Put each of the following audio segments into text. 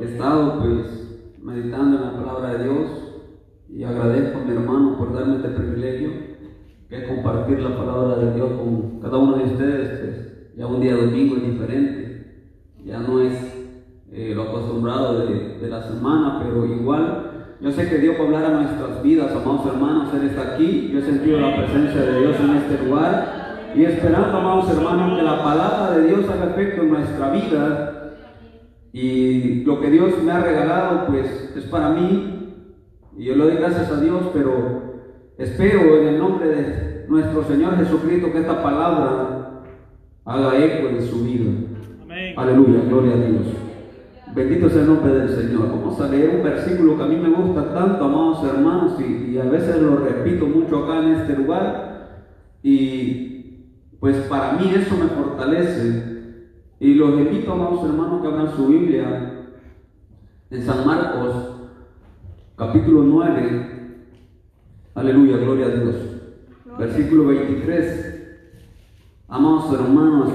he estado pues meditando en la palabra de Dios y agradezco a mi hermano por darme este privilegio que es compartir la palabra de Dios con cada uno de ustedes. Pues, ya un día domingo es diferente, ya no es eh, lo acostumbrado de, de la semana, pero igual yo sé que Dios va a hablar a nuestras vidas, amados hermanos. Él está aquí. Yo he sentido la presencia de Dios en este lugar. Y esperando, amados hermanos, que la palabra de Dios haga efecto en nuestra vida. Y lo que Dios me ha regalado, pues es para mí. Y yo le doy gracias a Dios, pero espero en el nombre de nuestro Señor Jesucristo que esta palabra haga eco en su vida. Aleluya, gloria a Dios. Bendito sea el nombre del Señor. Vamos a leer un versículo que a mí me gusta tanto, amados hermanos, y, a veces lo repito mucho acá en este lugar. Y pues para mí eso me fortalece. Y los invito, amados hermanos, que abran su Biblia en San Marcos, capítulo 9. Aleluya, gloria a Dios. Versículo 23. Amados hermanos,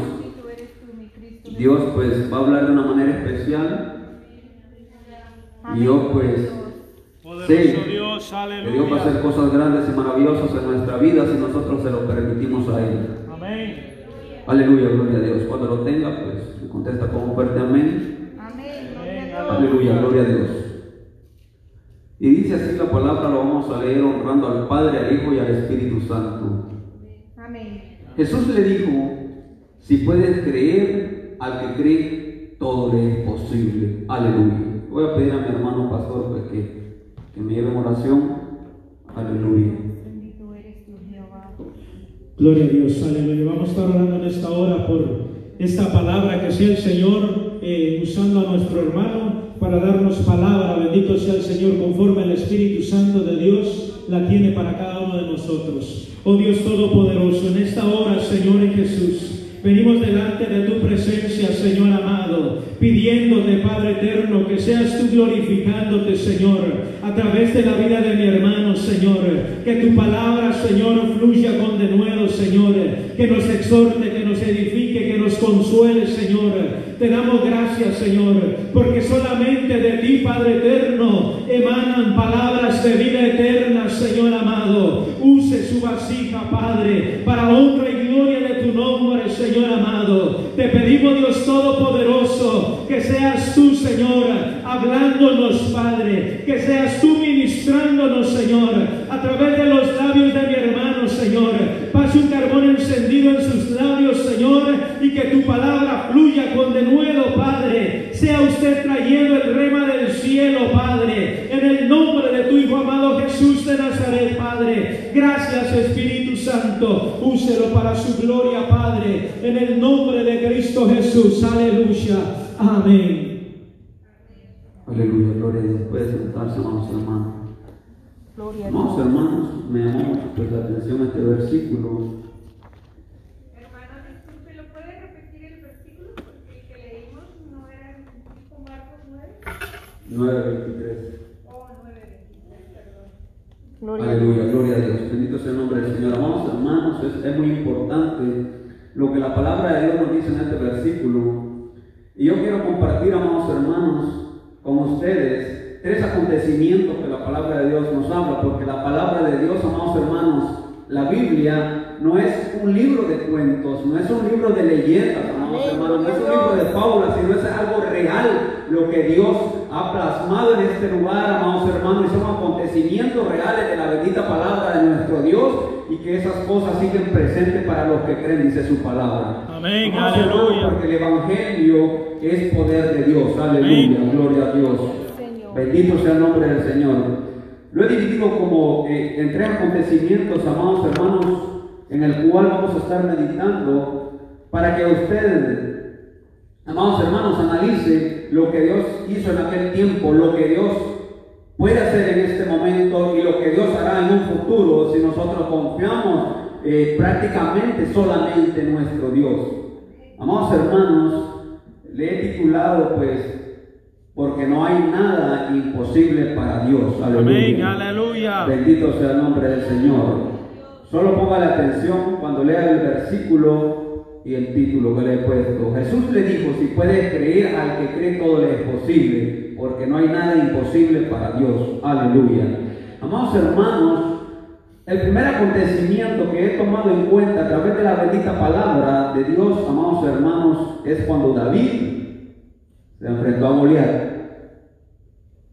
Dios pues va a hablar de una manera especial. Y yo pues sé que Dios va a hacer cosas grandes y maravillosas en nuestra vida si nosotros se lo permitimos a Él. Amén. Aleluya, gloria a Dios. Cuando lo tenga, pues me contesta con un fuerte amén. Amén. Aleluya, gloria a Dios. Y dice así la palabra, lo vamos a leer honrando al Padre, al Hijo y al Espíritu Santo. Amén. Jesús le dijo, si puedes creer, al que cree, todo le es posible. Aleluya. Voy a pedir a mi hermano pastor pues, que, que me lleve en oración. Aleluya. Gloria a Dios, aleluya. Vamos a estar orando en esta hora por esta palabra que sea el Señor eh, usando a nuestro hermano para darnos palabra. Bendito sea el Señor conforme el Espíritu Santo de Dios la tiene para cada uno de nosotros. Oh Dios Todopoderoso, en esta hora, Señor Jesús. Venimos delante de tu presencia, Señor amado, pidiéndote, Padre eterno, que seas tú glorificándote, Señor, a través de la vida de mi hermano, Señor. Que tu palabra, Señor, fluya con denuedo, Señor. Que nos exhorte, que nos edifique, que nos consuele, Señor. Te damos gracias, Señor, porque solamente de ti, Padre eterno, emanan palabras de vida eterna, Señor amado. Use su vasija, Padre, para honra y gloria de tu nombre, Señor amado. Te pedimos, Dios Todopoderoso, que seas tú, Señor, hablándonos, Padre, que seas tú ministrándonos, Señor, a través de los labios de mi hermano, Señor. Pase un carbón encendido en sus labios, Señor, y que tu palabra fluya con denuedo, Padre. Sea usted trayendo el rema del cielo, Padre, en el nombre de tu Hijo amado Jesús de Nazaret, Padre. Gracias, Espíritu Santo, úselo para su gloria, Padre, en el nombre de Cristo Jesús, aleluya, amén. Aleluya, gloria a Dios. Puede sentarse, amados hermanos. Gloria Dios. hermanos, me llamó pues, la atención este versículo. Hermano, disculpe, ¿lo puede repetir el versículo? Porque el que leímos no era el 5 Marcos 9. 9, 23. Gloria Aleluya, gloria a Dios. Bendito sea el nombre del Señor. Amados hermanos, es, es muy importante lo que la palabra de Dios nos dice en este versículo. Y yo quiero compartir, amados hermanos, con ustedes tres acontecimientos que la palabra de Dios nos habla, porque la palabra de Dios, amados hermanos, la Biblia no es un libro de cuentos, no es un libro de leyendas, amados hermanos, no es un libro de fábulas, sino es algo real lo que Dios ha plasmado en este lugar, amados hermanos, y son acontecimientos reales de la bendita palabra de nuestro Dios y que esas cosas siguen presentes para los que creen, dice su palabra. Amén, aleluya. Porque el Evangelio es poder de Dios, aleluya, gloria a Dios. Bendito sea el nombre del Señor. Lo he dividido como eh, en tres acontecimientos, amados hermanos, en el cual vamos a estar meditando para que usted, amados hermanos, analice lo que Dios hizo en aquel tiempo, lo que Dios puede hacer en este momento y lo que Dios hará en un futuro si nosotros confiamos eh, prácticamente solamente en nuestro Dios. Amados hermanos, le he titulado pues porque no hay nada imposible para Dios. Aleluya. aleluya. Bendito sea el nombre del Señor. Solo ponga la atención cuando lea el versículo y el título que le he puesto. Jesús le dijo, si puedes creer al que cree todo le es posible porque no hay nada imposible para Dios. Aleluya. Amados hermanos, el primer acontecimiento que he tomado en cuenta a través de la bendita palabra de Dios, amados hermanos, es cuando David se enfrentó a Goliat.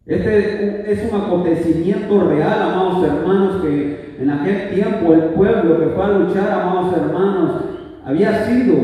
Este es un acontecimiento real, amados hermanos, que en aquel tiempo el pueblo que fue a luchar, amados hermanos, había sido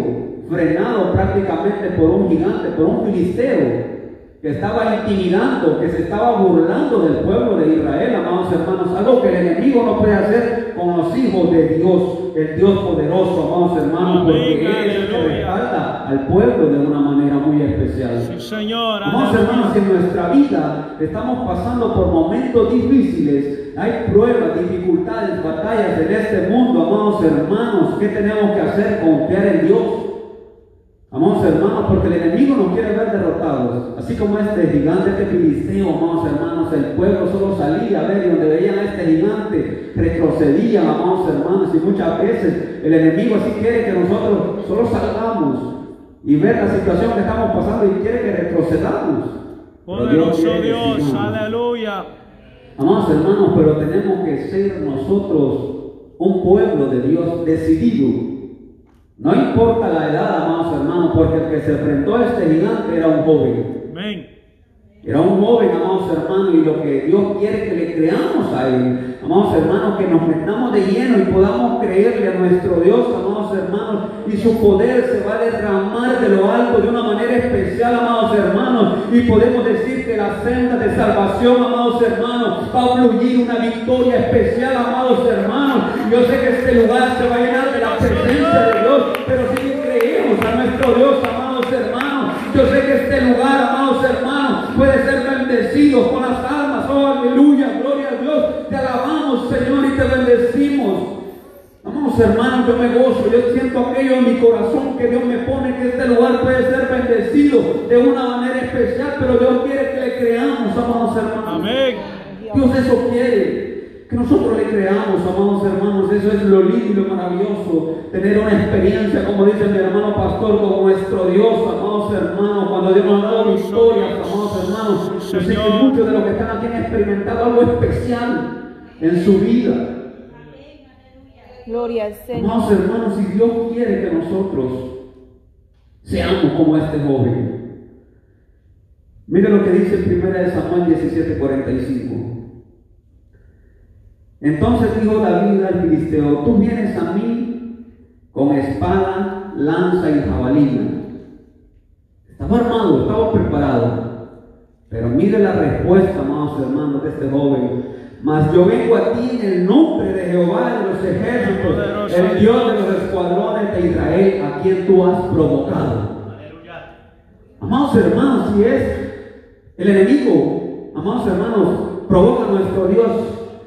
frenado prácticamente por un gigante, por un filisteo, que estaba intimidando, que se estaba burlando del pueblo de Israel, amados hermanos, algo que el enemigo no puede hacer con los hijos de Dios, el Dios poderoso, amados hermanos, porque Él respalda al pueblo de una manera muy especial. Sí, Señor. Amados hermanos, en nuestra vida estamos pasando por momentos difíciles, hay pruebas, dificultades, batallas en este mundo, amados hermanos, ¿qué tenemos que hacer? Confiar en Dios. Amados hermanos, porque el enemigo nos quiere ver derrotados. Así como este gigante, este filisteo, amados hermanos, el pueblo solo salía a ver y donde veían a este gigante, retrocedían, amados hermanos, y muchas veces el enemigo así quiere que nosotros solo salgamos y ver la situación que estamos pasando y quiere que retrocedamos. Poderoso Dios, sigamos. aleluya. Amados hermanos, pero tenemos que ser nosotros un pueblo de Dios decidido. No importa la edad, amados hermanos, porque el que se enfrentó a este gigante era un joven. Amén. Era un joven, amados hermanos, y lo que Dios quiere que le creamos a Él. Amados hermanos, que nos metamos de lleno y podamos creerle a nuestro Dios, amados hermanos, y su poder se va a derramar de lo alto de una manera especial, amados hermanos, y podemos decir que la senda de salvación, amados hermanos, va a fluir una victoria especial, amados hermanos. Yo sé que este lugar se va a Amados hermanos, yo me gozo, yo siento aquello en mi corazón que Dios me pone que este lugar puede ser bendecido de una manera especial, pero Dios quiere que le creamos, amados hermanos. Amén. Dios eso quiere. Que nosotros le creamos, amados hermanos, eso es lo lindo y lo maravilloso. Tener una experiencia, como dice mi hermano pastor, con nuestro Dios, amados hermanos, cuando Dios nos ha dado victorias, amados hermanos. Yo sé que muchos de los que están aquí han experimentado algo especial en su vida. Gloria al. Amados hermanos, si Dios quiere que nosotros seamos como este joven. Mire lo que dice en 1 Samuel 17:45. Entonces dijo David al filisteo, tú vienes a mí con espada, lanza y jabalina. Estaba armado, estaba preparado. Pero mire la respuesta, amados hermanos, de este joven. Mas yo vengo a ti en el nombre de Jehová de los ejércitos, el Dios de los escuadrones de Israel, a quien tú has provocado. Amados hermanos, si es el enemigo, amados hermanos, provoca a nuestro Dios.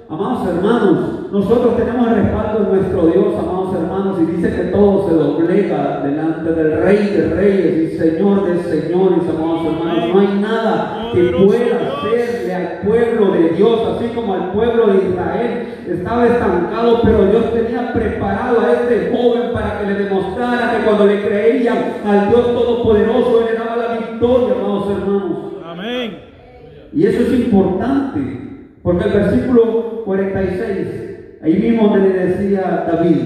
Amados hermanos, nosotros tenemos el respaldo de nuestro Dios, amados hermanos, y dice que todo se doblega delante del Rey de Reyes y Señor de Señores, amados hermanos. No hay nada que pueda hacerle al pueblo de Dios, así como al pueblo de Israel estaba estancado, pero Dios tenía preparado a este joven para que le demostrara que cuando le creían al Dios Todopoderoso, Él le daba la victoria, amados hermanos. Amén. Y eso es importante, porque el versículo 46, ahí mismo le decía David,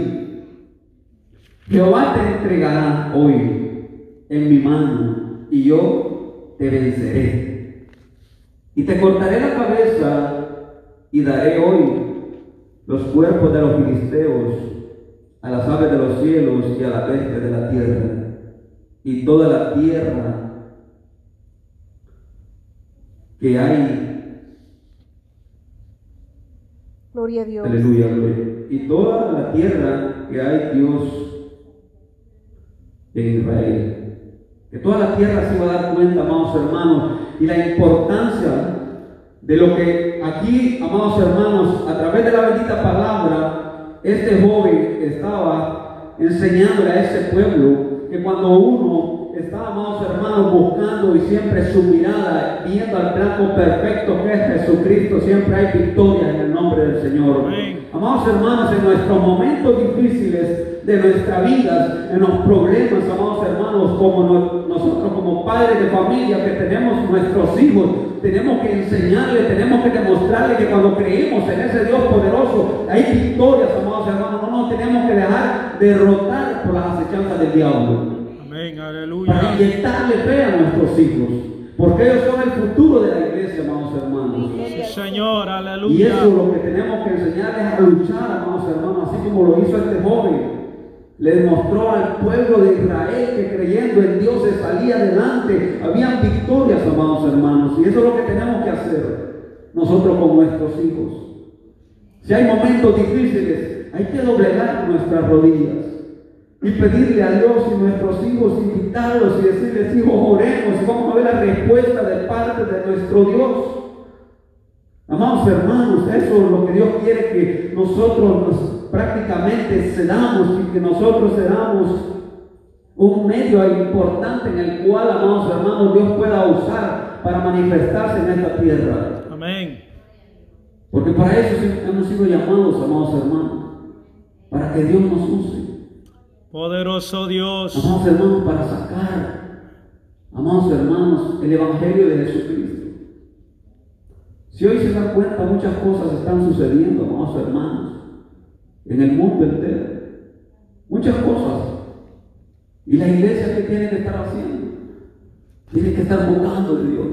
Jehová te entregará hoy en mi mano y yo te venceré. Y te cortaré la cabeza y daré hoy los cuerpos de los filisteos a las aves de los cielos y a la bestia de la tierra. Y toda la tierra que hay Gloria a Dios. Aleluya, gloria. Y toda la tierra que hay Dios en Israel. Que toda la tierra se va a dar cuenta, amados hermanos, y la importancia de lo que aquí, amados hermanos, a través de la bendita palabra, este joven estaba enseñándole a ese pueblo que cuando uno está, amados hermanos, buscando y siempre su mirada, viendo al blanco perfecto que es Jesucristo, siempre hay victoria en el nombre del Señor. Amados hermanos, en nuestros momentos difíciles de nuestra vida, en los problemas, amados hermanos, como no- nosotros como padres de familia que tenemos nuestros hijos, tenemos que enseñarle, tenemos que demostrarle que cuando creemos en ese Dios poderoso, hay victorias, amados hermanos, no nos tenemos que dejar derrotar por las acechanzas del diablo. Amén, Para aleluya. inyectarle fe a nuestros hijos, porque ellos son el futuro de la iglesia, amados hermanos. Sí, Señor, Y aleluya. eso lo que tenemos que enseñarles a luchar, amados hermanos, así como lo hizo este joven. Le demostró al pueblo de Israel que creyendo en Dios se salía adelante. Habían victorias, amados hermanos. Y eso es lo que tenemos que hacer nosotros con nuestros hijos. Si hay momentos difíciles, hay que doblegar nuestras rodillas y pedirle a Dios y nuestros hijos, invitarlos y decirles, hijos, oremos y vamos a ver la respuesta de parte de nuestro Dios. Amados hermanos, eso es lo que Dios quiere que nosotros nos prácticamente cedamos y que nosotros cedamos un medio importante en el cual, amados hermanos, Dios pueda usar para manifestarse en esta tierra. Amén. Porque para eso hemos sido llamados, amados hermanos, para que Dios nos use. Poderoso Dios. Amados hermanos, para sacar, amados hermanos, el Evangelio de Jesucristo. Si hoy se da cuenta, muchas cosas están sucediendo, amados hermanos, en el mundo entero. Muchas cosas. Y la iglesia, ¿qué tiene que estar haciendo? Tiene que estar buscando de Dios.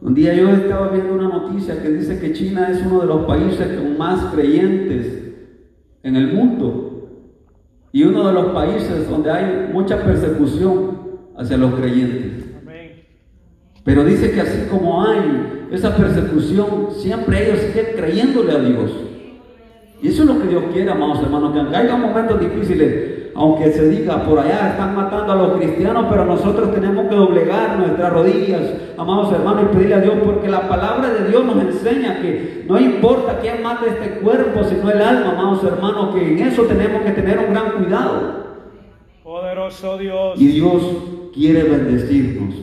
Un día yo estaba viendo una noticia que dice que China es uno de los países con más creyentes en el mundo y uno de los países donde hay mucha persecución hacia los creyentes. Pero dice que así como hay esa persecución, siempre ellos siguen creyéndole a Dios. Y eso es lo que Dios quiere, amados hermanos, que aunque haya momentos difíciles, aunque se diga por allá están matando a los cristianos, pero nosotros tenemos que doblegar nuestras rodillas, amados hermanos, y pedirle a Dios, porque la palabra de Dios nos enseña que no importa quién mate este cuerpo, sino el alma, amados hermanos, que en eso tenemos que tener un gran cuidado. Poderoso Dios. Y Dios quiere bendecirnos.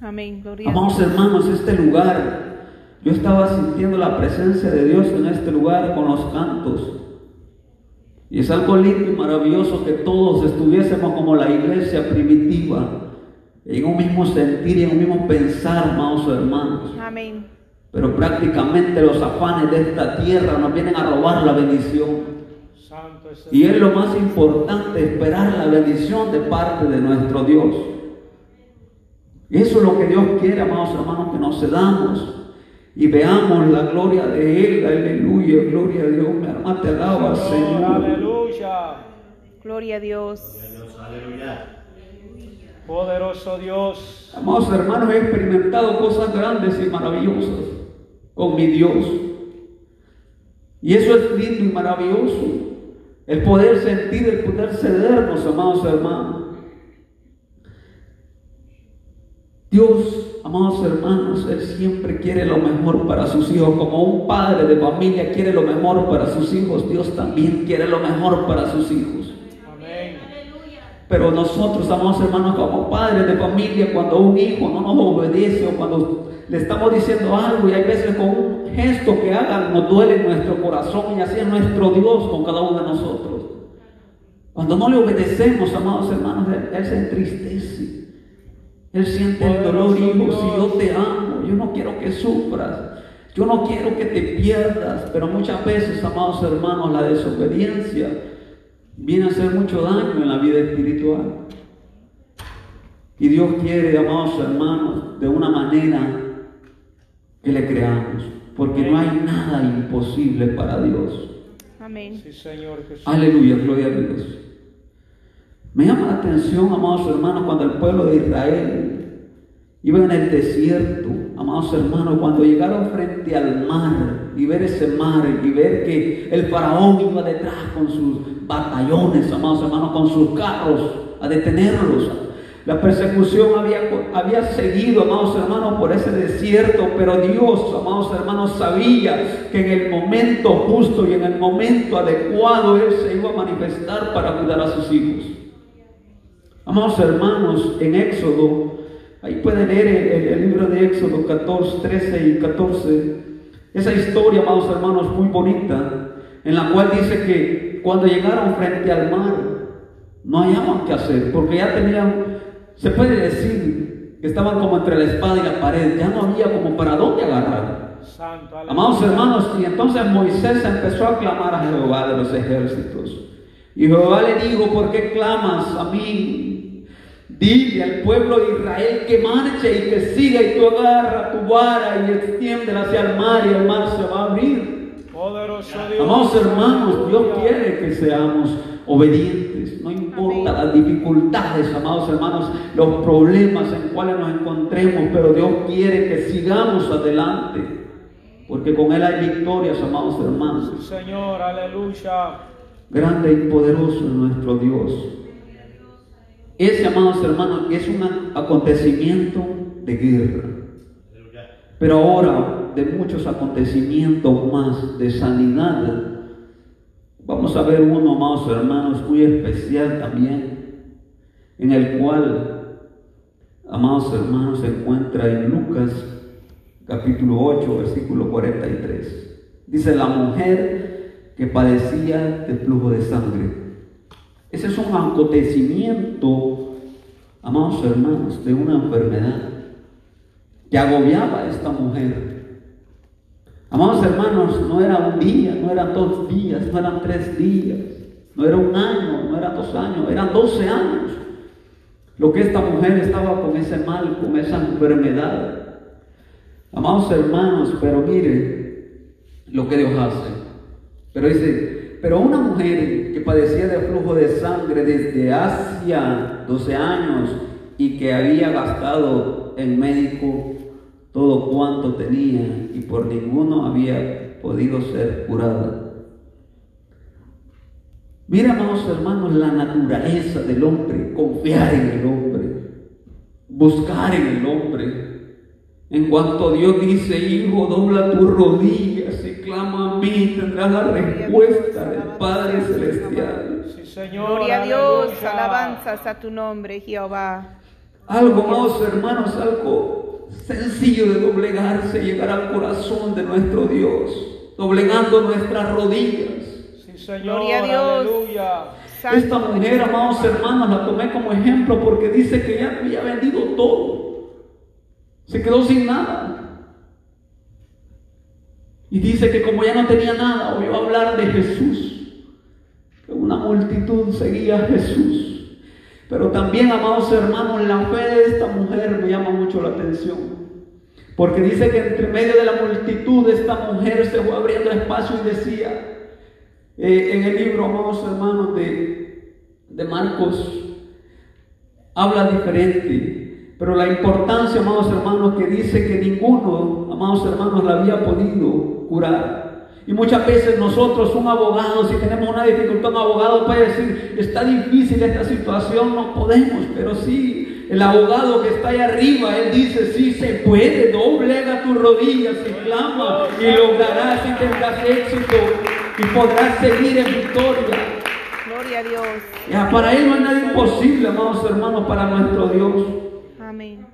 Amén. Gloria Amados hermanos, este lugar, yo estaba sintiendo la presencia de Dios en este lugar con los cantos. Y es algo lindo y maravilloso que todos estuviésemos como la iglesia primitiva, en un mismo sentir y en un mismo pensar, amados hermanos. Amén. Pero prácticamente los afanes de esta tierra nos vienen a robar la bendición. Santo es el Y es lo más importante, esperar la bendición de parte de nuestro Dios. Y eso es lo que Dios quiere, amados hermanos, que nos cedamos y veamos la gloria de Él. Aleluya, gloria a Dios. Mi alma te alaba, Señor. Aleluya. Gloria a Dios. Poderoso Dios. Amados hermanos, he experimentado cosas grandes y maravillosas con mi Dios. Y eso es lindo y maravilloso. El poder sentir, el poder cedernos, amados hermanos. Dios, amados hermanos, Él siempre quiere lo mejor para sus hijos. Como un padre de familia quiere lo mejor para sus hijos, Dios también quiere lo mejor para sus hijos. Amén. Pero nosotros, amados hermanos, como padres de familia, cuando un hijo no nos obedece o cuando le estamos diciendo algo y hay veces con un gesto que hagan nos duele en nuestro corazón y así es nuestro Dios con cada uno de nosotros. Cuando no le obedecemos, amados hermanos, Él, Él se entristece. Él siente el dolor, hijo, si yo te amo, yo no quiero que sufras, yo no quiero que te pierdas, pero muchas veces, amados hermanos, la desobediencia viene a hacer mucho daño en la vida espiritual. Y Dios quiere, amados hermanos, de una manera que le creamos, porque no hay nada imposible para Dios. Amén. Sí, Señor Jesús. Aleluya, gloria a Dios. Me llama la atención, amados hermanos, cuando el pueblo de Israel iba en el desierto, amados hermanos, cuando llegaron frente al mar y ver ese mar y ver que el faraón iba detrás con sus batallones, amados hermanos, con sus carros a detenerlos. La persecución había, había seguido, amados hermanos, por ese desierto, pero Dios, amados hermanos, sabía que en el momento justo y en el momento adecuado Él se iba a manifestar para cuidar a sus hijos. Amados hermanos, en Éxodo, ahí pueden leer el, el libro de Éxodo 14, 13 y 14, esa historia, amados hermanos, muy bonita, en la cual dice que cuando llegaron frente al mar, No hallaban qué hacer, porque ya tenían, se puede decir que estaban como entre la espada y la pared, ya no había como para dónde agarrar. Amados hermanos, y entonces Moisés empezó a clamar a Jehová de los ejércitos. Y Jehová le dijo, ¿por qué clamas a mí? Dile al pueblo de Israel que marche y que siga y tú agarra tu vara y extiéndela hacia el mar y el mar se va a abrir. Poderoso Dios. Amados hermanos, Dios quiere que seamos obedientes, no importa las dificultades, amados hermanos, los problemas en cuales nos encontremos, pero Dios quiere que sigamos adelante, porque con Él hay victorias, amados hermanos. Señor, aleluya. Grande y poderoso es nuestro Dios. Ese, amados hermanos, es un acontecimiento de guerra. Pero ahora, de muchos acontecimientos más de sanidad, vamos a ver uno, amados hermanos, muy especial también, en el cual, amados hermanos, se encuentra en Lucas capítulo 8, versículo 43. Dice, la mujer que padecía de flujo de sangre. Ese es un acontecimiento, amados hermanos, de una enfermedad que agobiaba a esta mujer. Amados hermanos, no era un día, no eran dos días, no eran tres días, no era un año, no eran dos años, eran doce años. Lo que esta mujer estaba con ese mal, con esa enfermedad. Amados hermanos, pero mire lo que Dios hace. Pero dice, pero una mujer que padecía de flujo de sangre desde hacía 12 años y que había gastado en médico todo cuanto tenía y por ninguno había podido ser curada. Mira, amados hermanos, la naturaleza del hombre, confiar en el hombre, buscar en el hombre. En cuanto Dios dice, hijo, dobla tus rodillas y clama a mí, tendrás la respuesta del Padre Celestial. Gloria a Dios, alabanzas a tu nombre, Jehová. Algo, amados hermanos, algo sencillo de doblegarse, llegar al corazón de nuestro Dios, doblegando nuestras rodillas. Sí, Señor. Gloria a Dios. Aleluya. Esta mujer, amados hermanos, la tomé como ejemplo porque dice que ya había vendido todo. Se quedó sin nada. Y dice que como ya no tenía nada, oyó hablar de Jesús. Que una multitud seguía a Jesús. Pero también, amados hermanos, la fe de esta mujer me llama mucho la atención. Porque dice que entre medio de la multitud esta mujer se fue abriendo espacio y decía, eh, en el libro, amados hermanos, de, de Marcos, habla diferente. Pero la importancia, amados hermanos, que dice que ninguno, amados hermanos, la había podido curar. Y muchas veces nosotros, un abogado, si tenemos una dificultad, un abogado puede decir, está difícil esta situación, no podemos, pero sí, el abogado que está ahí arriba, él dice, sí se puede, doblega tus rodillas y clama y lograrás y tendrás éxito y podrás seguir en victoria. Gloria a Dios. Ya, para él no hay nada imposible, amados hermanos, para nuestro Dios. Amén.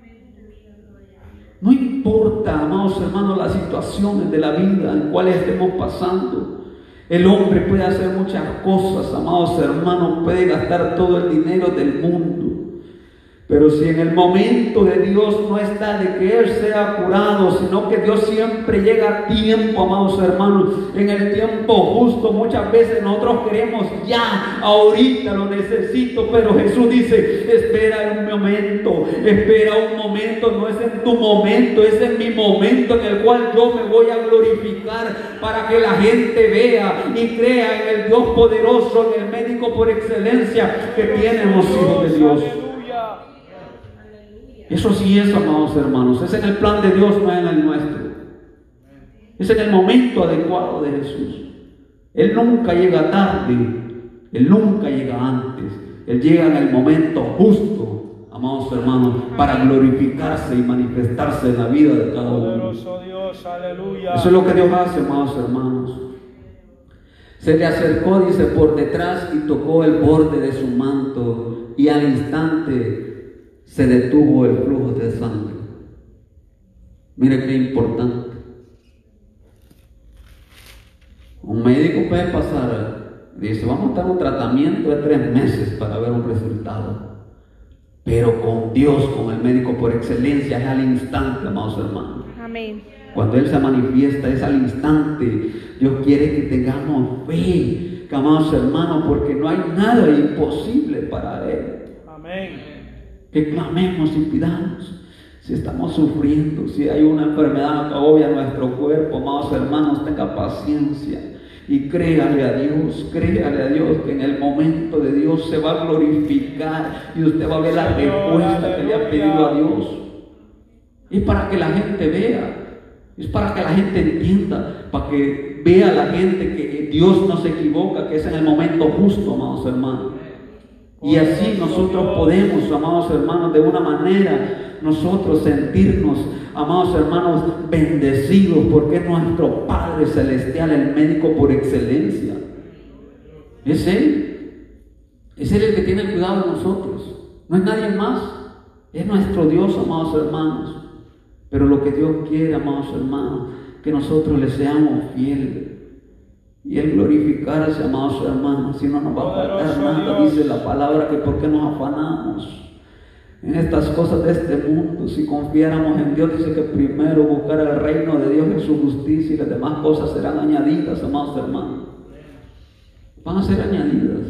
No importa, amados hermanos, las situaciones de la vida en cuales estemos pasando. El hombre puede hacer muchas cosas, amados hermanos, puede gastar todo el dinero del mundo. Pero si en el momento de Dios no está de que Él sea curado, sino que Dios siempre llega a tiempo, amados hermanos, en el tiempo justo, muchas veces nosotros queremos ya, ahorita lo necesito, pero Jesús dice, espera un momento, espera un momento, no es en tu momento, es en mi momento en el cual yo me voy a glorificar para que la gente vea y crea en el Dios poderoso, en el médico por excelencia que tienen los hijos de Dios. Eso sí es, amados hermanos, es en el plan de Dios, no en el nuestro. Es en el momento adecuado de Jesús. Él nunca llega tarde, Él nunca llega antes, Él llega en el momento justo, amados hermanos, para glorificarse y manifestarse en la vida de cada uno. Eso es lo que Dios hace, amados hermanos. Se le acercó, dice, por detrás y tocó el borde de su manto y al instante se detuvo el flujo de sangre. Mire qué importante. Un médico puede pasar Dice, vamos a estar en un tratamiento de tres meses para ver un resultado. Pero con Dios, con el médico por excelencia, es al instante, amados hermanos. Amén. Cuando Él se manifiesta es al instante. Dios quiere que tengamos fe, amados hermanos, porque no hay nada imposible para Él. Amén. Que clamemos y pidamos. Si estamos sufriendo, si hay una enfermedad que agobia nuestro cuerpo, amados hermanos, tenga paciencia. Y créale a Dios, créale a Dios que en el momento de Dios se va a glorificar y usted va a ver la respuesta que le ha pedido a. Dios. Es para que la gente vea, es para que la gente entienda, para que vea la gente que Dios no se equivoca, que es en el momento justo, amados hermanos. Y así nosotros podemos, amados hermanos, de una manera, nosotros sentirnos, amados hermanos, bendecidos, porque es nuestro Padre Celestial, el médico por excelencia. Es Él. Es Él el que tiene cuidado de nosotros. No es nadie más. Es nuestro Dios, amados hermanos. Pero lo que Dios quiere, amados hermanos, que nosotros le seamos fieles. Y Él glorificarse, amados hermanos, si no nos va a faltar nada, dice la palabra, que por qué nos afanamos en estas cosas de este mundo. Si confiáramos en Dios, dice que primero buscar el reino de Dios y su justicia y las demás cosas serán añadidas, amados hermanos. Van a ser añadidas.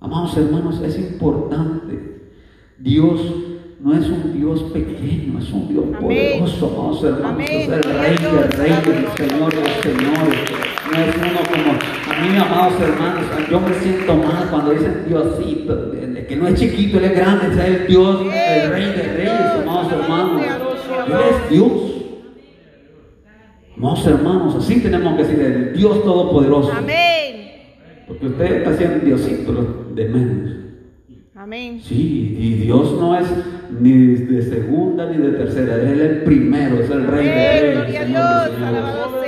Amados hermanos, es importante. Dios no es un Dios pequeño, es un Dios Amén. poderoso, amados hermanos. Amén. Es el Rey de reyes, el Señor de señores. No es uno como, a mí, amados hermanos, yo me siento mal cuando dicen Diosito, que no es chiquito, Él es grande, es el Dios, el Rey de reyes, amados hermanos. Él es Dios. Amados hermanos, así tenemos que decir, el Dios Todopoderoso. Amén. Porque usted está haciendo Diosito de menos. Amén. Sí, y Dios no es ni de segunda ni de tercera, Él es el primero, es el Rey de. Reyes, Señor Dios.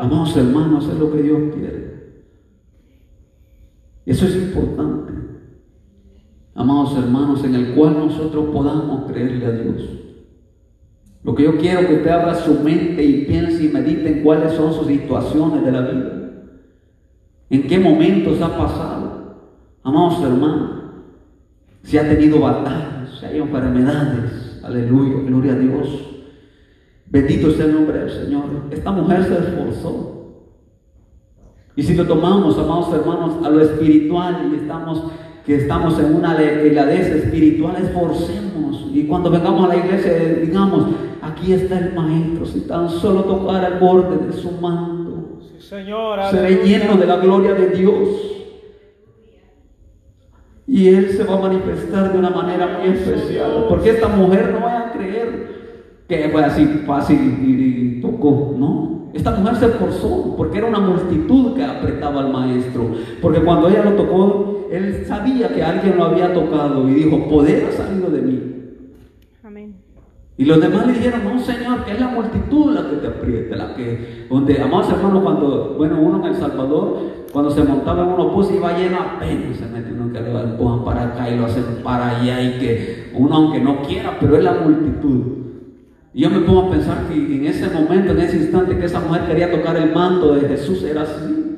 Amados hermanos, es lo que Dios quiere. Eso es importante. Amados hermanos, en el cual nosotros podamos creerle a Dios. Lo que yo quiero que usted abra su mente y piense y medite en cuáles son sus situaciones de la vida. En qué momentos ha pasado. Amados hermanos, si ha tenido batallas, si hay enfermedades. Aleluya, gloria a Dios. Bendito sea el nombre del Señor. Esta mujer se esforzó. Y si lo tomamos, amados hermanos, a lo espiritual y estamos que estamos en una heladez espiritual, esforcemos. Y cuando vengamos a la iglesia, digamos, aquí está el maestro, si tan solo tocara el borde de su manto, Sí, Señor, seré lleno de la gloria de Dios. Y Él se va a manifestar de una manera muy especial. Porque esta mujer no va a creer que fue así fácil y, y tocó. No. Esta mujer se esforzó porque era una multitud que apretaba al maestro. Porque cuando ella lo tocó, él sabía que alguien lo había tocado y dijo: Poder ha salido de mí. Amén. Y los demás le dijeron, no Señor, que es la multitud la que te aprieta, la que, donde, amados hermanos, cuando, bueno, uno en El Salvador, cuando se montaba en un bus iba lleno apenas, se mete uno que lo empujan para acá y lo hacen para allá y que uno aunque no quiera, pero es la multitud. Y yo me pongo a pensar que en ese momento, en ese instante que esa mujer quería tocar el manto de Jesús, era así.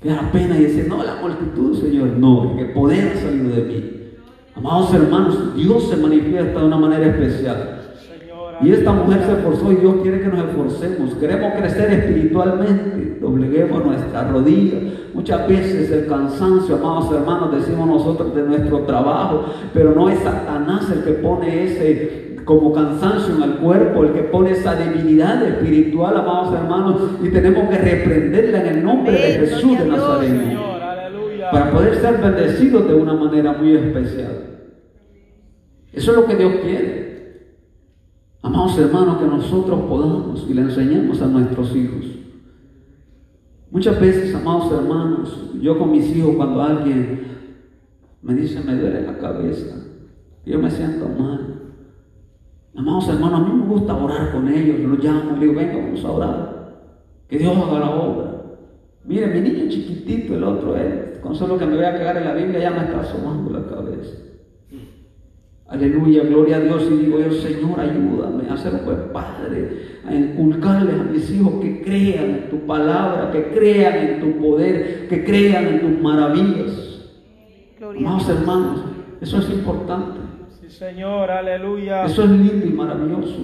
Que era pena y decía, no, la multitud, Señor, no, que poder ha salido de mí. Amados hermanos, Dios se manifiesta de una manera especial. Y esta mujer se esforzó y Dios quiere que nos esforcemos. Queremos crecer espiritualmente. Dobleguemos nuestras rodillas. Muchas veces el cansancio, amados hermanos, decimos nosotros de nuestro trabajo, pero no es Satanás el que pone ese como cansancio en el cuerpo, el que pone esa debilidad espiritual, amados hermanos, y tenemos que reprenderla en el nombre de Jesús de. Nazaret Señor, aleluya. para poder ser bendecidos de una manera muy especial. Eso es lo que Dios quiere. Amados hermanos, que nosotros podamos y le enseñemos a nuestros hijos. Muchas veces, amados hermanos, yo con mis hijos, cuando alguien me dice me duele la cabeza, yo me siento mal. Amados hermanos, a mí me gusta orar con ellos, los llamo y les digo, venga, vamos a orar. Que Dios haga la obra. Mire, mi niño chiquitito, el otro es, con solo que me voy a cagar en la Biblia, ya me está asomando la cabeza. Aleluya, gloria a Dios. Y digo yo, Señor, ayúdame a ser buen padre, a inculcarles a mis hijos que crean en tu palabra, que crean en tu poder, que crean en tus maravillas. Gloria Amados hermanos, eso es importante. Señor, aleluya. Eso es lindo y maravilloso.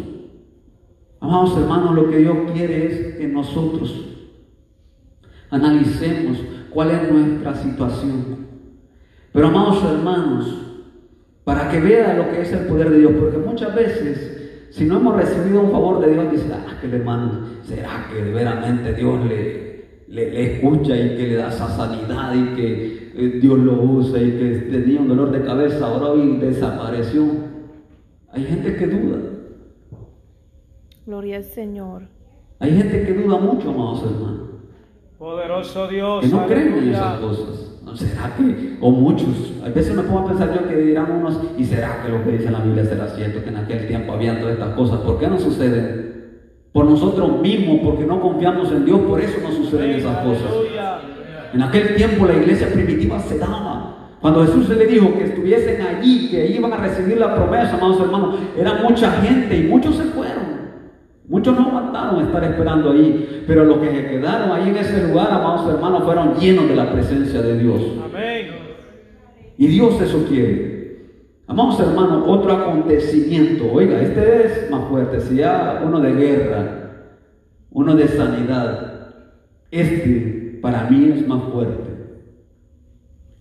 Amados hermanos, lo que Dios quiere es que nosotros analicemos cuál es nuestra situación. Pero amados hermanos, para que vea lo que es el poder de Dios, porque muchas veces, si no hemos recibido un favor de Dios, dice, ah, que el hermano, ¿será que verdaderamente Dios le, le escucha y que le da esa sanidad y que eh, Dios lo usa y que tenía un dolor de cabeza, ahora y desapareció? Hay gente que duda. Gloria al Señor. Hay gente que duda mucho, amados hermanos, Poderoso Dios, que no creen en esas cosas. ¿No será que, o muchos, a veces me pongo a pensar yo que dirán unos, ¿y será que lo que dice la Biblia será cierto? Que en aquel tiempo habían todas estas cosas. ¿Por qué no suceden? Por nosotros mismos, porque no confiamos en Dios, por eso no suceden esas cosas. En aquel tiempo la iglesia primitiva se daba. Cuando Jesús le dijo que estuviesen allí, que iban a recibir la promesa, amados hermanos, era mucha gente y muchos se fueron. Muchos no aguantaron estar esperando ahí, pero los que se quedaron ahí en ese lugar, amados hermanos, fueron llenos de la presencia de Dios. Amén. Y Dios eso quiere. Amados hermanos, otro acontecimiento. Oiga, este es más fuerte. Si ya uno de guerra, uno de sanidad, este para mí es más fuerte.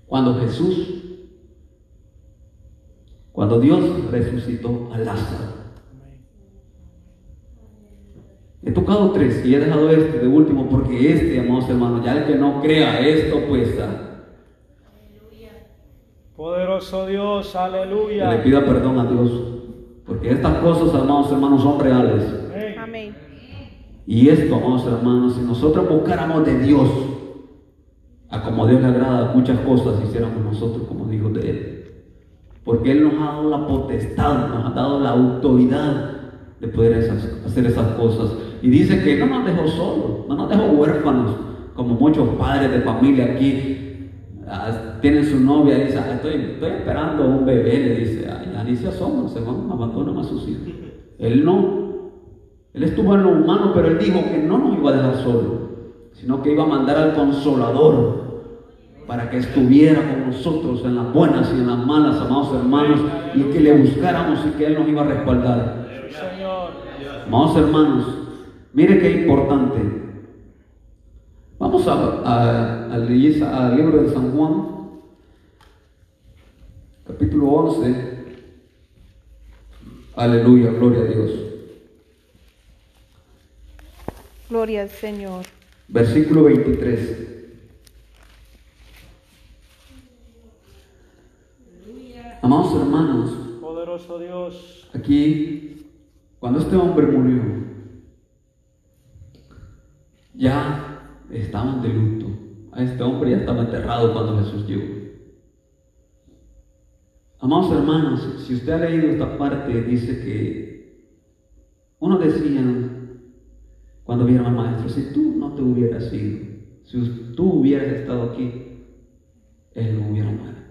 Cuando Jesús, cuando Dios resucitó a Lázaro. He tocado tres y he dejado este de último porque este, amados hermanos, ya el que no crea esto, pues ah, Poderoso Dios, que le aleluya. pida perdón a Dios. Porque estas cosas, amados hermanos, son reales. Amén. Amén. Y esto, amados hermanos, si nosotros buscáramos de Dios, a como Dios le agrada, muchas cosas hiciéramos nosotros como hijos de Él. Porque Él nos ha dado la potestad, nos ha dado la autoridad de poder hacer esas cosas. Y dice que no nos dejó solos, no nos dejó huérfanos, como muchos padres de familia aquí ah, tienen su novia y dicen, "Ah, estoy, estoy esperando un bebé, le dice, "Ay, ya ni se asoman, se van, abandonan a sus hijos. Él no, él estuvo en lo humano, pero él dijo que no nos iba a dejar solo, sino que iba a mandar al consolador para que estuviera con nosotros en las buenas y en las malas, amados hermanos, y que le buscáramos y que él nos iba a respaldar. Amados hermanos, mire qué importante. Vamos a, al libro de San Juan, capítulo 11. Aleluya, gloria a Dios. Gloria al Señor. Versículo 23. Amados hermanos, Poderoso Dios. aquí, cuando este hombre murió, ya estaban de luto. A este hombre ya estaba enterrado cuando Jesús llegó. Amados hermanos, si usted ha leído esta parte, dice que uno decía, cuando vieron al maestro, si tú no te hubieras ido, si tú hubieras estado aquí, él no hubiera muerto.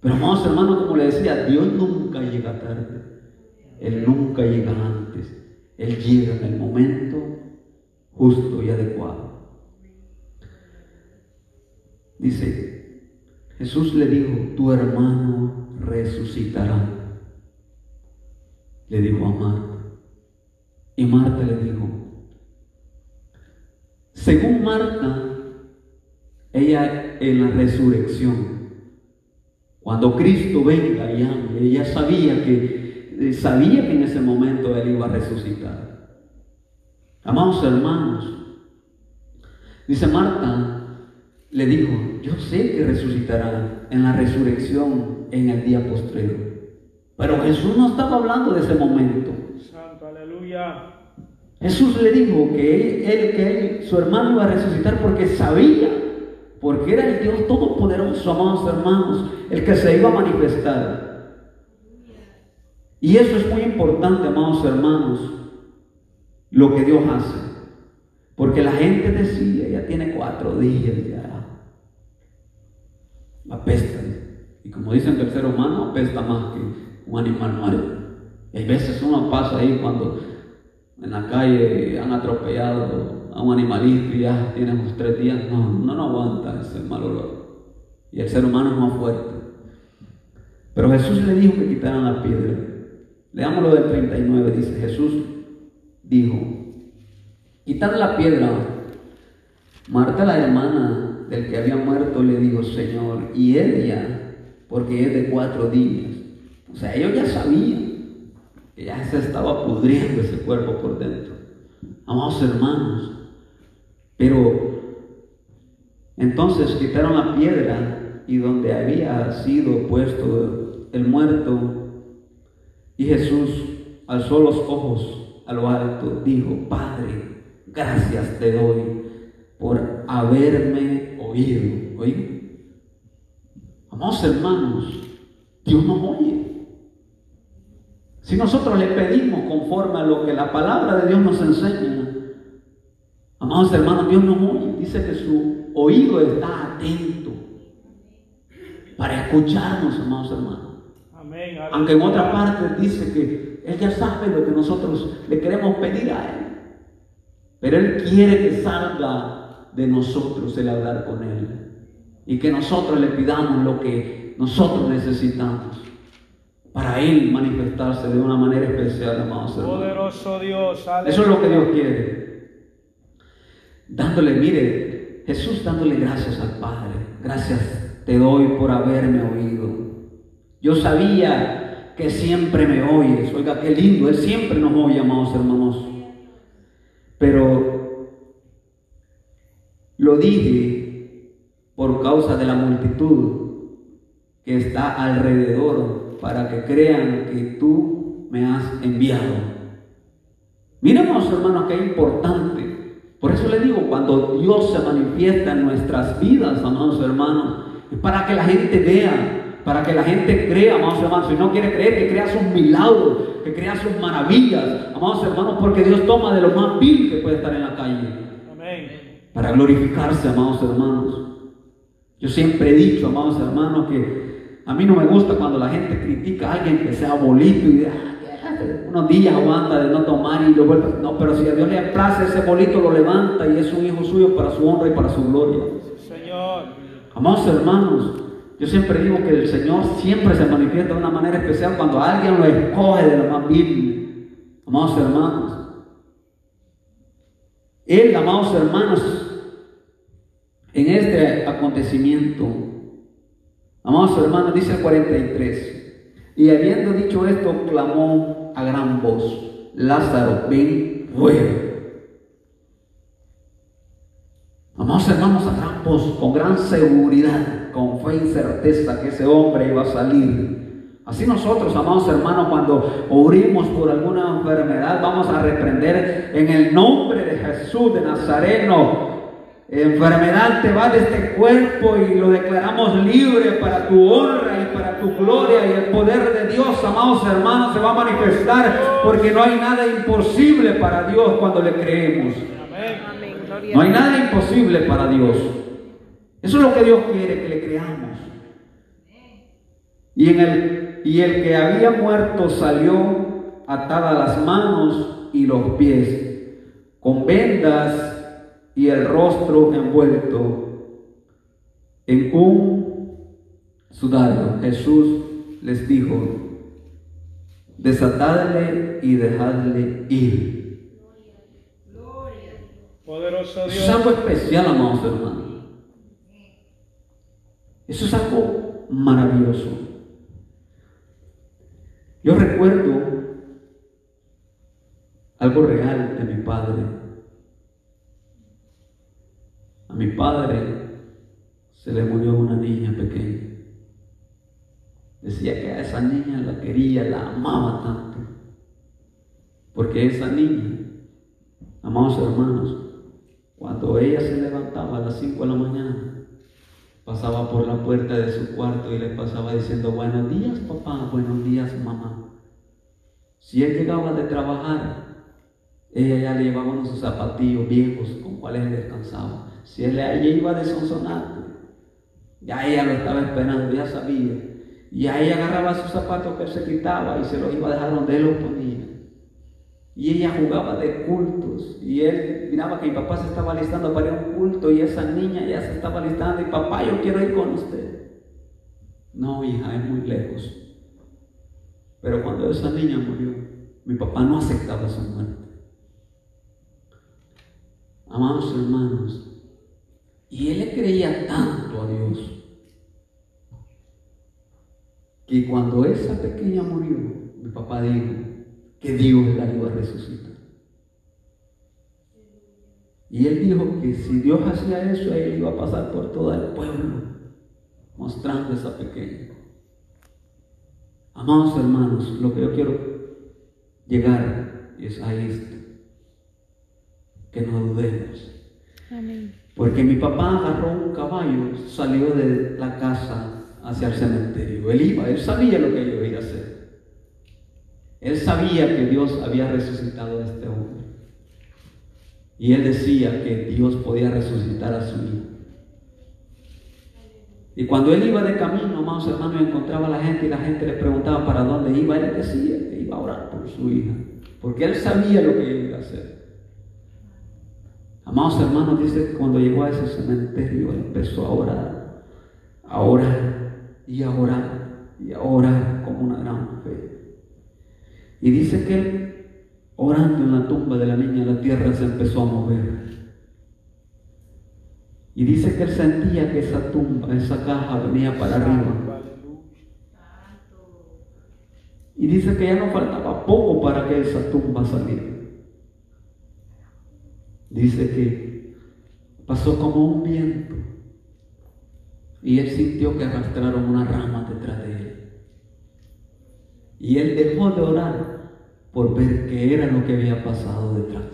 Pero amados hermanos, como le decía, Dios nunca llega tarde. Él nunca llega antes. Él llega en el momento justo y adecuado. Dice, Jesús le dijo, tu hermano resucitará. Le dijo a Marta. Y Marta le dijo, según Marta, ella en la resurrección, cuando Cristo venga y hable, ella sabía que, eh, sabía que en ese momento Él iba a resucitar. Amados hermanos, dice Marta, le dijo, yo sé que resucitará en la resurrección en el día postrero. Pero Jesús no estaba hablando de ese momento. Santo, aleluya. Jesús le dijo que él, él- que él- su hermano iba a resucitar porque sabía, porque era el Dios todopoderoso, amados hermanos, el que se iba a manifestar. Y eso es muy importante, amados hermanos, lo que Dios hace. Porque la gente decía, ya tiene cuatro días, ya apesta. Y como dicen que el ser humano apesta más que un animal muerto. Hay veces uno pasa ahí cuando en la calle han atropellado a un animalito y ya tiene unos tres días, no, no, no aguanta ese mal olor. Y el ser humano es más fuerte. Pero Jesús le dijo que quitaran la piedra. Leámoslo del 39, dice Jesús dijo, quitad la piedra. Marta, la hermana del que había muerto, le dijo, Señor, y ella, porque es de cuatro días. O sea, ellos ya sabían que ya se estaba pudriendo ese cuerpo por dentro. Amados hermanos, pero entonces quitaron la piedra y donde había sido puesto el muerto, y Jesús alzó los ojos a lo alto, dijo, Padre, gracias te doy por haberme oído. ¿Oí? Amados hermanos, Dios nos oye. Si nosotros le pedimos conforme a lo que la palabra de Dios nos enseña, amados hermanos, Dios nos oye. Dice que su oído está atento para escucharnos, amados hermanos. Amén. Aunque en otra parte dice que Él ya sabe lo que nosotros le queremos pedir a Él. Pero Él quiere que salga de nosotros el hablar con Él. Y que nosotros le pidamos lo que nosotros necesitamos. Para Él manifestarse de una manera especial, amados hermanos. Poderoso Dios, Eso es lo que Dios quiere. Dándole, mire, Jesús dándole gracias al Padre. Gracias te doy por haberme oído. Yo sabía que siempre me oyes. Oiga, qué lindo. Él siempre nos oye, amados hermanos. Pero lo dije por causa de la multitud que está alrededor para que crean que tú me has enviado. Miren, amados hermanos, qué importante. Por eso le digo, cuando Dios se manifiesta en nuestras vidas, amados hermanos, es para que la gente vea, para que la gente crea, amados hermanos. Si no quiere creer, que crea sus milagros, que crea sus maravillas, amados hermanos, porque Dios toma de lo más vil que puede estar en la calle Amén. para glorificarse, amados hermanos. Yo siempre he dicho, amados hermanos, que a mí no me gusta cuando la gente critica a alguien que sea bolito y de, "Ah, unos días aguanta de no tomar y lo vuelve. No, pero si a Dios le place ese bolito, lo levanta y es un hijo suyo para su honra y para su gloria. Señor. Amados hermanos, yo siempre digo que el Señor siempre se manifiesta de una manera especial cuando alguien lo escoge de lo más vil. Amados hermanos, Él, amados hermanos, en este acontecimiento, amados hermanos, dice el 43, y habiendo dicho esto, clamó a gran voz, Lázaro, ven fuera. Amados hermanos, a gran voz, con gran seguridad, con fe y certeza que ese hombre iba a salir. Así nosotros, amados hermanos, cuando orimos por alguna enfermedad, vamos a reprender en el nombre de Jesús de Nazareno. Enfermedad te va de este cuerpo y lo declaramos libre para tu honra y para tu gloria y el poder de Dios, amados hermanos, se va a manifestar porque no hay nada imposible para Dios cuando le creemos. No hay nada imposible para Dios. Eso es lo que Dios quiere, que le creamos. Y, en el, y el que había muerto salió atada las manos y los pies, con vendas y el rostro envuelto en un sudario. Jesús les dijo, desatadle y dejadle ir. Poderoso Eso es Dios. algo especial, amados hermanos. Eso es algo maravilloso. Yo recuerdo algo real de mi padre. Mi padre se le murió una niña pequeña. Decía que a esa niña la quería, la amaba tanto. Porque esa niña, amados hermanos, cuando ella se levantaba a las 5 de la mañana, pasaba por la puerta de su cuarto y le pasaba diciendo, buenos días papá, buenos días mamá. Si él llegaba de trabajar, ella ya le llevaba unos zapatillos viejos con cuales él descansaba. Si él ella iba de sonsonante, ya ella lo estaba esperando, ya sabía Y ahí agarraba sus zapatos que él se quitaba y se los iba a dejar donde él los ponía. Y ella jugaba de cultos. Y él miraba que mi papá se estaba listando para a un culto y esa niña ya se estaba listando. Y papá, yo quiero ir con usted. No, hija, es muy lejos. Pero cuando esa niña murió, mi papá no aceptaba su muerte. Amados hermanos, y él le creía tanto a Dios que cuando esa pequeña murió, mi papá dijo que Dios la iba a resucitar. Y él dijo que si Dios hacía eso, él iba a pasar por todo el pueblo mostrando esa pequeña. Amados hermanos, lo que yo quiero llegar es a esto, que no dudemos. Amén. Porque mi papá agarró un caballo, salió de la casa hacia el cementerio. Él iba, él sabía lo que yo iba a hacer. Él sabía que Dios había resucitado a este hombre. Y él decía que Dios podía resucitar a su hijo. Y cuando él iba de camino, amados hermanos, encontraba a la gente y la gente le preguntaba para dónde iba. Él decía que iba a orar por su hija. Porque él sabía lo que iba a hacer. Amados hermanos, dice que cuando llegó a ese cementerio, empezó a orar, a orar y a orar y a orar con una gran fe. Y dice que él, orando en la tumba de la niña, la tierra se empezó a mover. Y dice que él sentía que esa tumba, esa caja venía para arriba. Y dice que ya no faltaba poco para que esa tumba saliera. Dice que pasó como un viento y él sintió que arrastraron una rama detrás de él. Y él dejó de orar por ver qué era lo que había pasado detrás.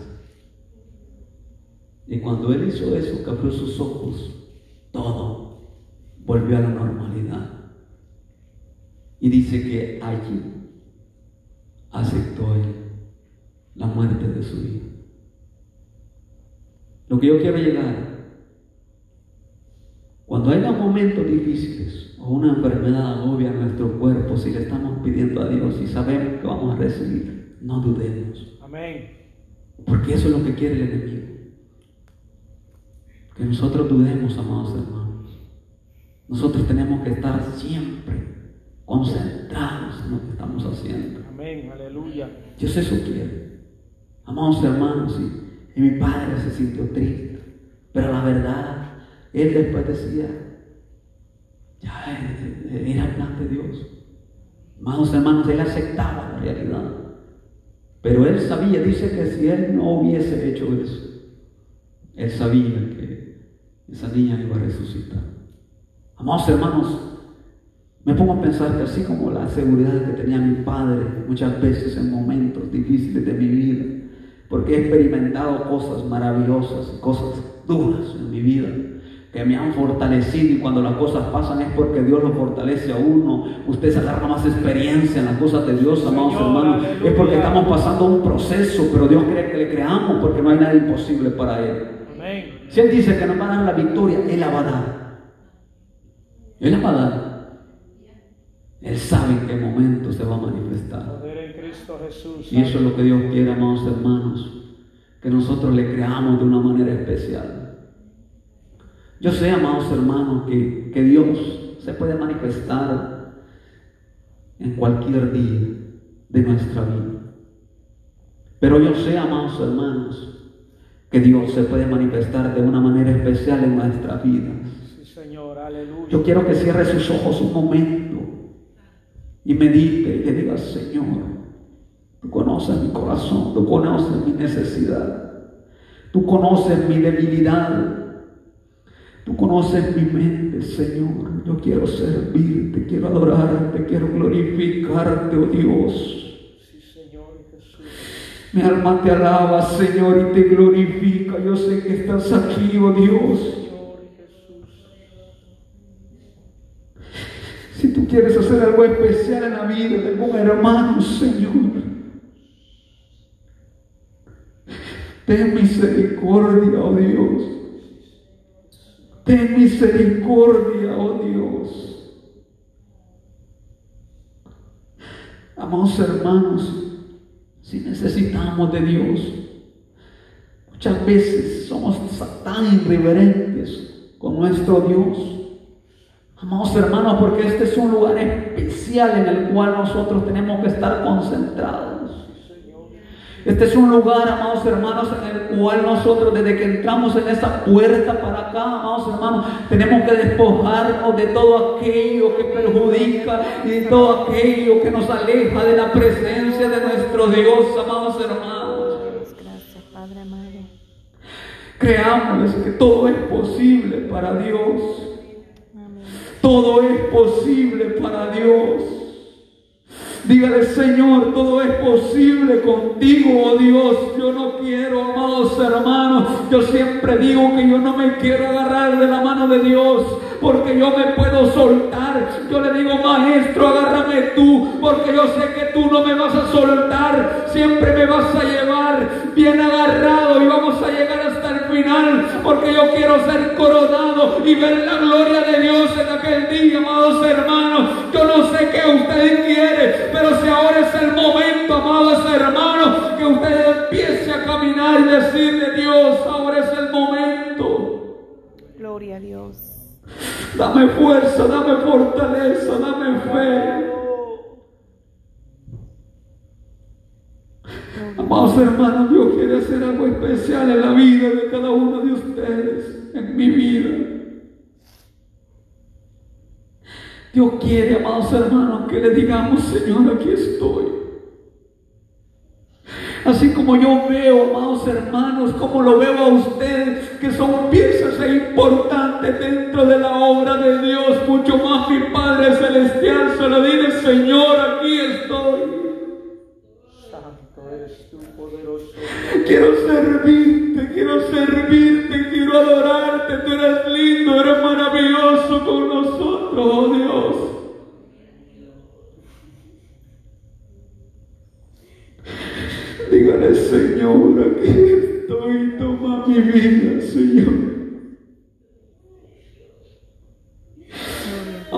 Y cuando él hizo eso, que abrió sus ojos, todo volvió a la normalidad. Y dice que allí aceptó él la muerte de su hijo. Lo que yo quiero llegar, cuando haya momentos difíciles o una enfermedad agobia nuestro cuerpo, si le estamos pidiendo a Dios y sabemos que vamos a recibir, no dudemos. Amén. Porque eso es lo que quiere el enemigo. Que nosotros dudemos, amados hermanos. Nosotros tenemos que estar siempre concentrados en lo que estamos haciendo. Amén. Aleluya. Dios eso quiere. Amados hermanos, y, y mi padre se sintió triste. Pero la verdad, él después decía, ya eh, eh, era plan de Dios. Amados hermanos, él aceptaba la realidad. Pero él sabía, dice que si él no hubiese hecho eso, él sabía que esa niña iba a resucitar. Amados hermanos, me pongo a pensar que así como la seguridad que tenía mi padre muchas veces en momentos difíciles de mi vida, porque he experimentado cosas maravillosas y cosas duras en mi vida, que me han fortalecido y cuando las cosas pasan es porque Dios lo fortalece a uno. Usted se agarra más experiencia en las cosas de Dios, amados Señor, hermanos. aleluya. Es porque estamos pasando un proceso, pero Dios quiere que le creamos porque no hay nada imposible para Él. Amén. Si Él dice que nos va a dar la victoria, Él la va a dar. Él la va a dar. Él sabe en qué momento se va a manifestar. Y eso es lo que Dios quiere, amados hermanos, que nosotros le creamos de una manera especial. Yo sé, amados hermanos, que, que Dios se puede manifestar en cualquier día de nuestra vida. Pero yo sé, amados hermanos, que Dios se puede manifestar de una manera especial en nuestra vida. Sí, Señor. Aleluya. Yo quiero que cierre sus ojos un momento y medite y le diga, Señor, tú conoces mi corazón, tú conoces mi necesidad, tú conoces mi debilidad, tú conoces mi mente, Señor. Yo quiero servirte, quiero adorarte, quiero glorificarte, oh Dios. Sí, Señor Jesús. Mi alma te alaba, Señor, y te glorifica. Yo sé que estás aquí, oh Dios. Si tú quieres hacer algo especial en la vida de algún hermano, Señor, ten misericordia, oh Dios. Ten misericordia, oh Dios. Amados hermanos, si necesitamos de Dios, muchas veces somos tan irreverentes con nuestro Dios. Amados hermanos, porque este es un lugar especial en el cual nosotros tenemos que estar concentrados. Este es un lugar, amados hermanos, en el cual nosotros desde que entramos en esa puerta para acá, amados hermanos, tenemos que despojarnos de todo aquello que perjudica y de todo aquello que nos aleja de la presencia de nuestro Dios, amados hermanos. Gracias, Padre amado. Creámosles que todo es posible para Dios. Todo es posible para Dios. Dígale, Señor, todo es posible contigo, oh Dios. Yo no quiero, amados hermanos. Yo siempre digo que yo no me quiero agarrar de la mano de Dios porque yo me puedo soltar. Yo le digo, maestro, agárrame tú, porque yo sé que tú no me vas a soltar. Siempre me vas a llevar bien agarrado y vamos a llegar el final, porque yo quiero ser coronado y ver la gloria de Dios en aquel día, amados hermanos. Yo no sé qué usted quiere, pero si ahora es el momento, amados hermanos, que usted empiece a caminar y decirle, Dios, ahora es el momento. Gloria a Dios. Dame fuerza, dame fortaleza, dame fe. Amados hermanos, Dios quiere hacer algo especial en la vida de cada uno de ustedes, en mi vida. Dios quiere, amados hermanos, que le digamos, Señor, aquí estoy. Así como yo veo, amados hermanos, como lo veo a ustedes, que son piezas importantes dentro de la obra de Dios, mucho más mi Padre Celestial, se lo dile, Señor, aquí estoy. Quiero servirte, quiero servirte, quiero adorarte. Tú eres lindo, eres maravilloso con nosotros, oh Dios. Dígale, Señor, aquí estoy, toma mi vida, Señor.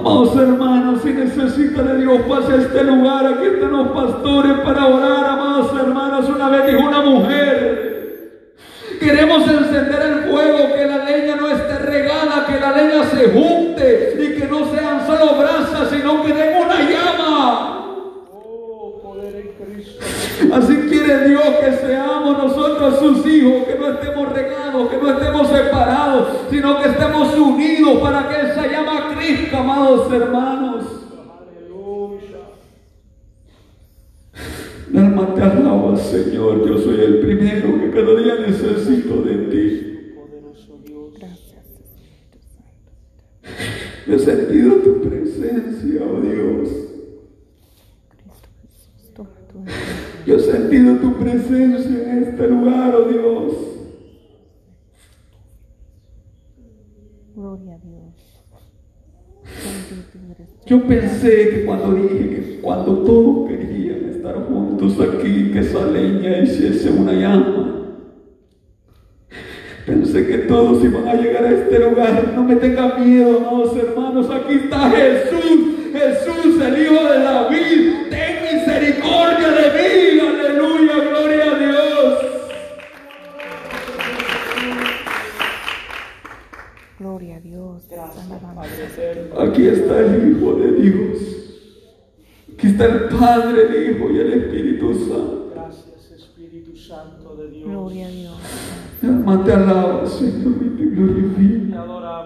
Amados hermanos, si necesita de Dios, pase a este lugar. Aquí están los pastores para orar, amados hermanos. Una vez dijo una mujer, queremos encender el fuego, que la leña no esté regada, que la leña se junte y que no sean solo brasas, sino que den una llama. Oh, poder en Cristo. Así quiere Dios que seamos nosotros sus hijos, que no estemos regados, que no estemos separados, sino que estemos unidos para que esa llama crezca, amados hermanos. Aleluya. Alma te alaba, Señor. Yo soy el primero que cada día necesito de ti. Poderoso Dios. Gracias, Espíritu Santo. Yo he sentido tu presencia, oh Dios. Cristo Jesús, toma tu. Yo he sentido tu presencia en este lugar, oh Dios. Gloria a Dios. Yo pensé que cuando dije que cuando todos querían estar juntos aquí, que esa leña hiciese una llama. Pensé que todos iban a llegar a este lugar. No me tengan miedo, amados hermanos. Aquí está Jesús. Jesús, el Hijo de David. Ten misericordia de mí. Dios. Aquí está el Hijo de Dios. Aquí está el Padre, el Hijo y el Espíritu Santo. Gracias, Espíritu Santo de Dios. Gloria a Dios. Te alaba, Señor, y te glorifica. Te adoramos.